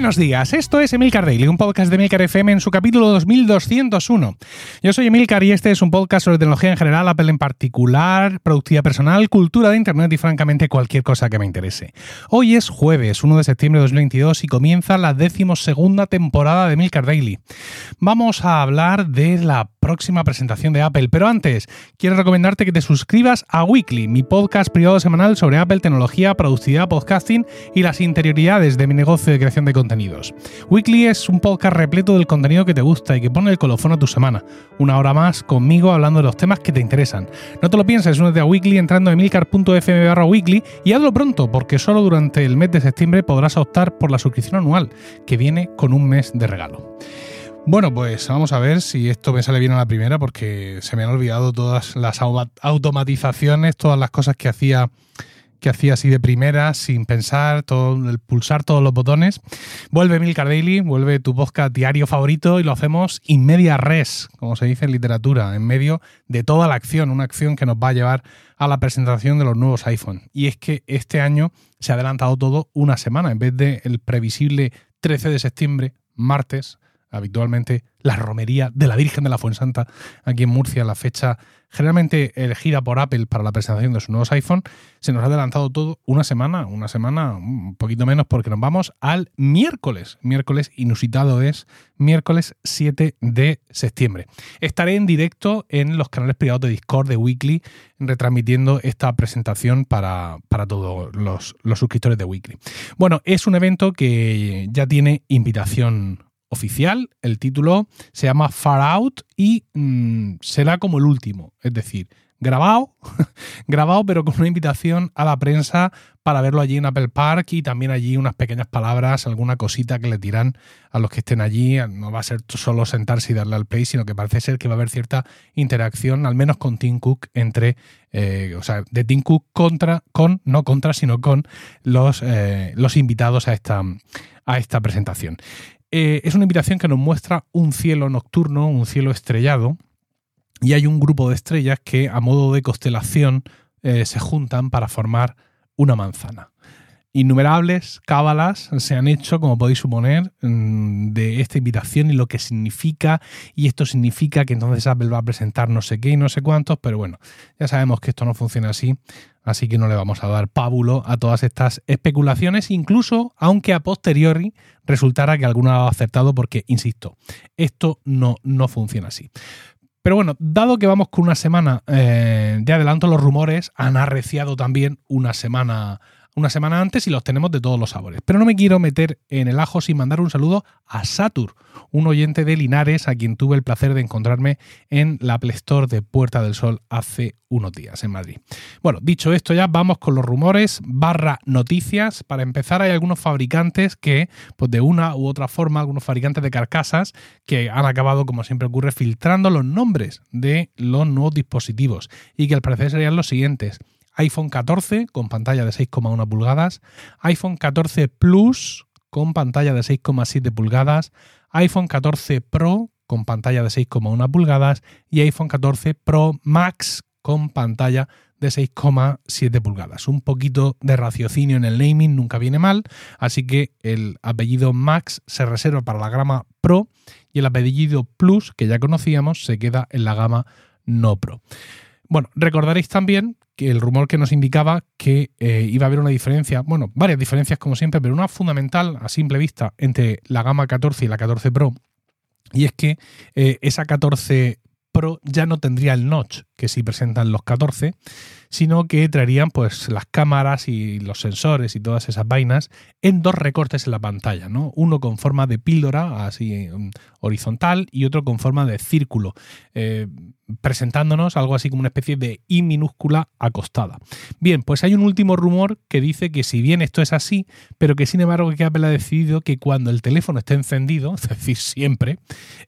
Buenos días, esto es Emilcar Daily, un podcast de Emilcar FM en su capítulo 2201. Yo soy Emilcar y este es un podcast sobre tecnología en general, Apple en particular, productividad personal, cultura de Internet y francamente cualquier cosa que me interese. Hoy es jueves, 1 de septiembre de 2022 y comienza la decimosegunda temporada de Emilcar Daily. Vamos a hablar de la próxima presentación de Apple, pero antes quiero recomendarte que te suscribas a Weekly, mi podcast privado semanal sobre Apple, tecnología, productividad, podcasting y las interioridades de mi negocio de creación de Weekly es un podcast repleto del contenido que te gusta y que pone el colofón a tu semana. Una hora más conmigo hablando de los temas que te interesan. No te lo pienses, únete a Weekly entrando en emilcar.fm barra weekly y hazlo pronto porque solo durante el mes de septiembre podrás optar por la suscripción anual, que viene con un mes de regalo. Bueno, pues vamos a ver si esto me sale bien a la primera porque se me han olvidado todas las automatizaciones, todas las cosas que hacía que hacía así de primera, sin pensar, todo, el pulsar todos los botones. Vuelve Milcar Daily, vuelve tu podcast diario favorito y lo hacemos in media res, como se dice en literatura, en medio de toda la acción, una acción que nos va a llevar a la presentación de los nuevos iPhone. Y es que este año se ha adelantado todo una semana, en vez del el previsible 13 de septiembre, martes, habitualmente la romería de la Virgen de la Fuensanta aquí en Murcia, la fecha generalmente elegida por Apple para la presentación de sus nuevos iPhone, se nos ha adelantado todo una semana, una semana, un poquito menos porque nos vamos al miércoles. Miércoles inusitado es miércoles 7 de septiembre. Estaré en directo en los canales privados de Discord de Weekly retransmitiendo esta presentación para, para todos los, los suscriptores de Weekly. Bueno, es un evento que ya tiene invitación oficial, el título se llama Far Out y mm, será como el último, es decir, grabado, grabado pero con una invitación a la prensa para verlo allí en Apple Park y también allí unas pequeñas palabras, alguna cosita que le tiran a los que estén allí. No va a ser solo sentarse y darle al play, sino que parece ser que va a haber cierta interacción, al menos con Tim Cook, entre, eh, o sea, de Tim Cook contra, con, no contra, sino con los, eh, los invitados a esta, a esta presentación. Eh, es una invitación que nos muestra un cielo nocturno, un cielo estrellado, y hay un grupo de estrellas que a modo de constelación eh, se juntan para formar una manzana. Innumerables cábalas se han hecho, como podéis suponer, mm, de esta invitación y lo que significa, y esto significa que entonces Apple va a presentar no sé qué y no sé cuántos, pero bueno, ya sabemos que esto no funciona así, así que no le vamos a dar pábulo a todas estas especulaciones, incluso aunque a posteriori resultara que alguno ha acertado, porque, insisto, esto no, no funciona así. Pero bueno, dado que vamos con una semana eh, de adelanto, los rumores han arreciado también una semana una semana antes y los tenemos de todos los sabores. Pero no me quiero meter en el ajo sin mandar un saludo a Satur, un oyente de Linares a quien tuve el placer de encontrarme en la Play de Puerta del Sol hace unos días en Madrid. Bueno, dicho esto ya, vamos con los rumores barra noticias. Para empezar, hay algunos fabricantes que, pues de una u otra forma, algunos fabricantes de carcasas que han acabado, como siempre ocurre, filtrando los nombres de los nuevos dispositivos y que al parecer serían los siguientes iPhone 14 con pantalla de 6,1 pulgadas, iPhone 14 Plus con pantalla de 6,7 pulgadas, iPhone 14 Pro con pantalla de 6,1 pulgadas y iPhone 14 Pro Max con pantalla de 6,7 pulgadas. Un poquito de raciocinio en el naming nunca viene mal, así que el apellido Max se reserva para la gama Pro y el apellido Plus, que ya conocíamos, se queda en la gama no Pro. Bueno, recordaréis también que el rumor que nos indicaba que eh, iba a haber una diferencia, bueno, varias diferencias como siempre, pero una fundamental a simple vista entre la gama 14 y la 14 Pro, y es que eh, esa 14 Pro ya no tendría el notch que sí presentan los 14, sino que traerían pues las cámaras y los sensores y todas esas vainas en dos recortes en la pantalla, ¿no? Uno con forma de píldora, así mm, horizontal, y otro con forma de círculo. Eh, presentándonos algo así como una especie de I minúscula acostada. Bien, pues hay un último rumor que dice que si bien esto es así, pero que sin embargo que Apple ha decidido que cuando el teléfono esté encendido, es decir, siempre,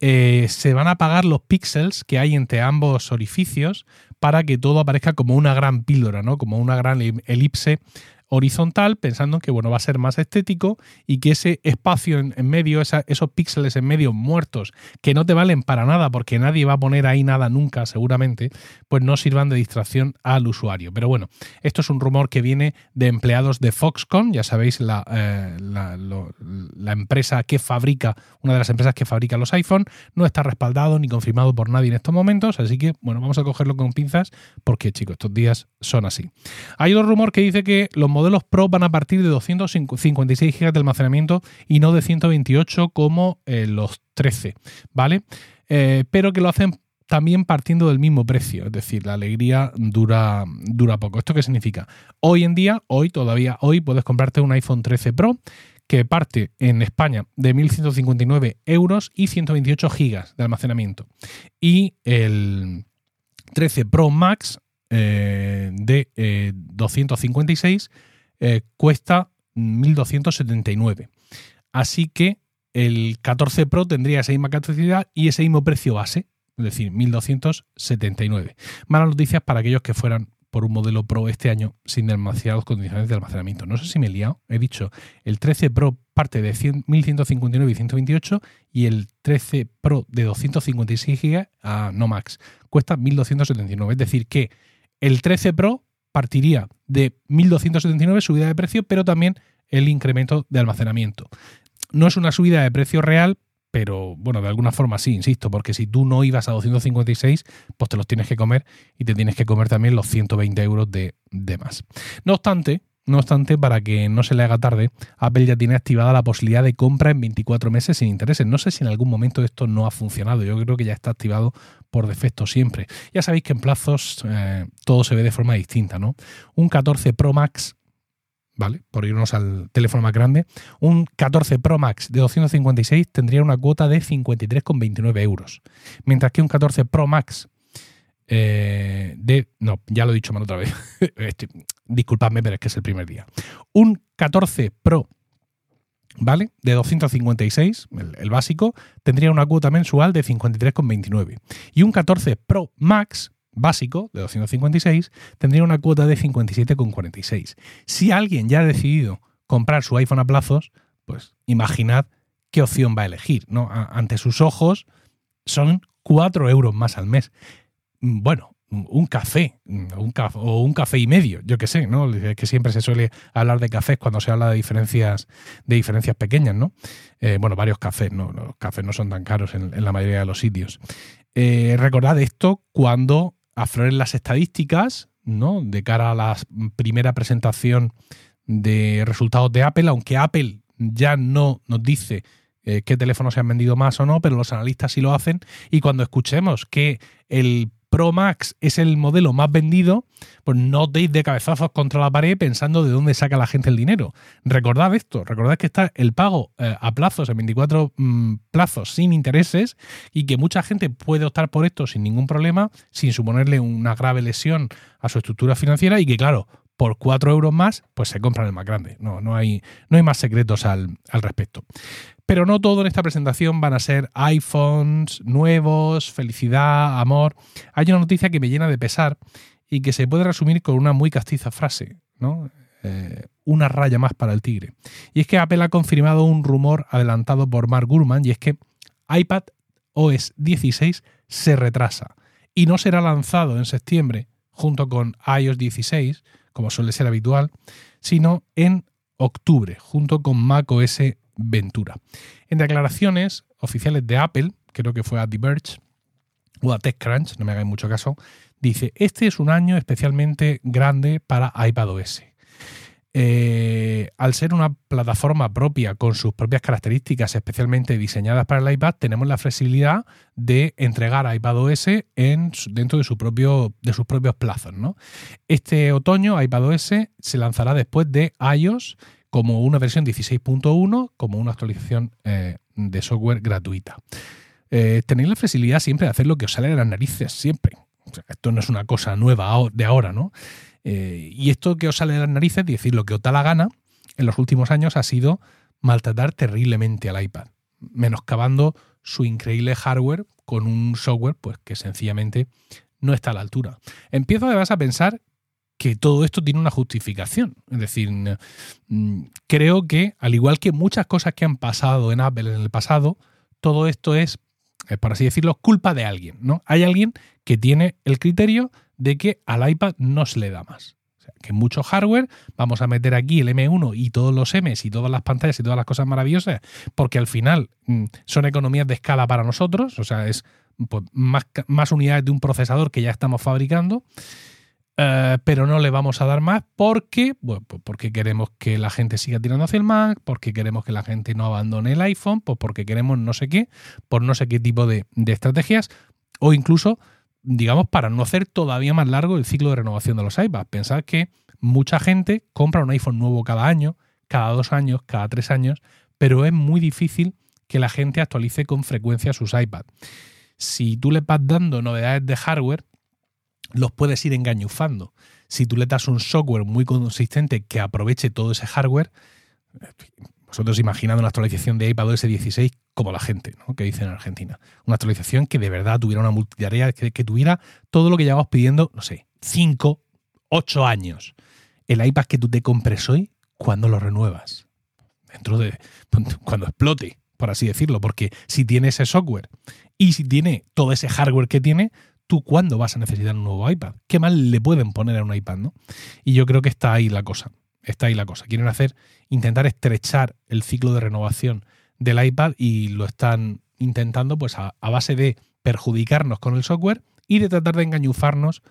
eh, se van a apagar los píxeles que hay entre ambos orificios para que todo aparezca como una gran píldora, ¿no? Como una gran elipse horizontal, pensando que bueno, va a ser más estético y que ese espacio en, medio, esos píxeles en medio muertos, que no te valen para nada porque nadie va a poner ahí nada nunca seguramente, pues no sirvan de distracción al usuario. Pero bueno, esto es un rumor que viene de empleados de Foxconn, ya sabéis, la, eh, la empresa que fabrica, una de las empresas que fabrica los iPhone, no está respaldado ni confirmado por nadie en estos momentos, así que bueno, vamos a cogerlo con pinzas porque chicos, estos días son así. Hay otro rumor que dice que los modelos Pro van a partir de 256 GB de almacenamiento y no de 128 como eh, los 13, ¿vale? Eh, pero que lo hacen también partiendo del mismo precio, es decir, la alegría dura, dura poco. ¿Esto qué significa? Hoy en día, hoy todavía, hoy puedes comprarte un iPhone 13 Pro que parte en España de 1.159 euros y 128 gigas de almacenamiento. Y el 13 Pro Max eh, de 256 eh, cuesta 1.279. Así que el 14 Pro tendría esa misma capacidad y ese mismo precio base, es decir, 1.279. Malas noticias para aquellos que fueran por un modelo Pro este año sin demasiadas condiciones de almacenamiento. No sé si me he liado. He dicho, el 13 Pro parte de 1159 y 128 y el 13 Pro de 256 GB a no max cuesta 1279. Es decir, que el 13 Pro partiría de 1279 subida de precio, pero también el incremento de almacenamiento. No es una subida de precio real, pero bueno, de alguna forma sí, insisto, porque si tú no ibas a 256, pues te los tienes que comer y te tienes que comer también los 120 euros de, más. No obstante, no obstante, para que no se le haga tarde, Apple ya tiene activada la posibilidad de compra en 24 meses sin intereses. No sé si en algún momento esto no ha funcionado. Yo creo que ya está activado por defecto siempre. Ya sabéis que en plazos eh, todo se ve de forma distinta, ¿no? Un 14 Pro Max, ¿vale? Por irnos al teléfono más grande, un 14 Pro Max de 256 tendría una cuota de 53,29 euros. Mientras que un 14 Pro Max eh, de. No, ya lo he dicho mal otra vez. disculpadme, pero es que es el primer día. Un 14 Pro, ¿vale? De 256, el, básico, tendría una cuota mensual de 53,29. Y un 14 Pro Max, básico, de 256, tendría una cuota de 57,46. Si alguien ya ha decidido comprar su iPhone a plazos, pues imaginad qué opción va a elegir, ¿no? ante sus ojos son 4 euros más al mes. Mm, bueno, un café, un café, o un café y medio, yo qué sé, ¿no? que siempre se suele hablar de cafés cuando se habla de diferencias, de diferencias pequeñas, ¿no? Eh, bueno, varios cafés, ¿no? Los cafés no son tan caros en, la mayoría de los sitios. Eh, recordad esto cuando afloren las estadísticas, ¿no? De cara a la primera presentación de resultados de Apple, aunque Apple ya no nos dice eh, qué teléfonos se han vendido más o no, pero los analistas sí lo hacen. Y cuando escuchemos que el Pro Max es el modelo más vendido, pues no deis de cabezazos contra la pared pensando de dónde saca la gente el dinero. Recordad esto, recordad que está el pago eh, a plazos, en 24 mm, plazos sin intereses, y que mucha gente puede optar por esto sin ningún problema, sin suponerle una grave lesión a su estructura financiera, y que claro, por 4 euros más, pues se compran el más grande. No, no, hay, no hay más secretos al, al respecto. Pero no todo en esta presentación van a ser iPhones nuevos, felicidad, amor. Hay una noticia que me llena de pesar y que se puede resumir con una muy castiza frase, ¿no? Eh, una raya más para el tigre. Y es que Apple ha confirmado un rumor adelantado por Mark Gurman y es que iPad OS 16 se retrasa y no será lanzado en septiembre junto con iOS 16, como suele ser habitual, sino en octubre junto con macOS Ventura. En declaraciones oficiales de Apple, creo que fue a The Verge o a TechCrunch, no me hagáis mucho caso, dice, este es un año especialmente grande para iPadOS. Al ser una plataforma propia con sus propias características especialmente diseñadas para el iPad, tenemos la flexibilidad de entregar iPadOS en, dentro de, su propio, de sus propios plazos. ¿no? Este otoño iPadOS se lanzará después de iOS como una versión 16.1, como una actualización eh, de software gratuita. Eh, tenéis la flexibilidad siempre de hacer lo que os sale de las narices, siempre. esto no es una cosa nueva de ahora, ¿no? Eh, y esto que os sale de las narices, decir lo que os da la gana, en los últimos años ha sido maltratar terriblemente al iPad, menoscabando su increíble hardware con un software pues, que sencillamente no está a la altura. Empiezo además a pensar que todo esto tiene una justificación. Es decir, mm, creo que, al igual que muchas cosas que han pasado en Apple en el pasado, todo esto es, eh, por así decirlo, culpa de alguien. ¿no? Hay alguien que tiene el criterio de que al iPad no se le da más. Que mucho hardware, vamos a meter aquí el M1 y todos los M's y todas las pantallas y todas las cosas maravillosas, porque al final mm, son economías de escala para nosotros, o sea, es pues, más, más unidades de un procesador que ya estamos fabricando. Eh, pero no le vamos a dar más porque, pues porque queremos que la gente siga tirando hacia el Mac, porque queremos que la gente no abandone el iPhone, pues porque queremos no sé qué, por no sé qué tipo de estrategias, o incluso, digamos, para no hacer todavía más largo el ciclo de renovación de los iPads. Pensad que mucha gente compra un iPhone nuevo cada año, cada dos años, cada tres años, pero es muy difícil que la gente actualice con frecuencia sus iPads. Si tú le vas dando novedades de hardware, los puedes ir engañufando. Si tú le das un software muy consistente que aproveche todo ese hardware, vosotros imaginad una actualización de iPadOS 16 como la gente, ¿no? que dice en Argentina. Una actualización que de verdad tuviera una multitarea, que, que tuviera todo lo que llevamos pidiendo, no sé, 5, 8 años. El iPad que tú te compres hoy, ¿cuándo lo renuevas? Dentro de. cuando explote, por así decirlo, porque si tiene ese software y si tiene todo ese hardware que tiene, tú cuándo vas a necesitar un nuevo iPad. ¿Qué mal le pueden poner a un iPad, no? Y yo creo que está ahí la cosa. Está ahí la cosa. Quieren hacer, intentar estrechar el ciclo de renovación del iPad y lo están intentando pues a, base de perjudicarnos con el software y de tratar de engañufarnos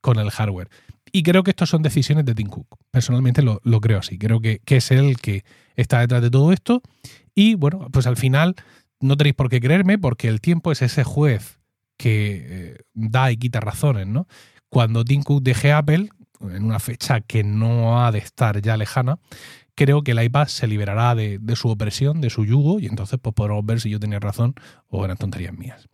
con el hardware. Y creo que estas son decisiones de Tim Cook. Personalmente lo, creo así. Creo que, que, es él que está detrás de todo esto. Y bueno, pues al final no tenéis por qué creerme porque el tiempo es ese juez que eh, da y quita razones, ¿no? Cuando Tim Cook deje Apple, en una fecha que no ha de estar ya lejana, creo que el iPad se liberará de, su opresión, de su yugo, y entonces pues, podremos ver si yo tenía razón o eran tonterías mías.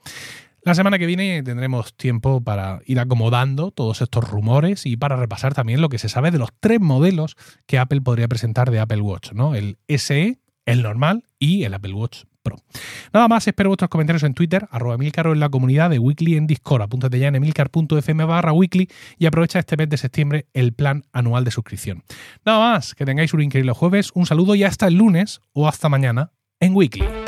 La semana que viene tendremos tiempo para ir acomodando todos estos rumores y para repasar también lo que se sabe de los tres modelos que Apple podría presentar de Apple Watch, ¿no? El SE, el normal y el Apple Watch Nada más, espero vuestros comentarios en Twitter, arroba Emilcar o en la comunidad de Weekly en Discord. Apúntate ya en emilcar.fm barra weekly y aprovecha este mes de septiembre el plan anual de suscripción. Nada más, que tengáis un increíble jueves, un saludo y hasta el lunes o hasta mañana en Weekly.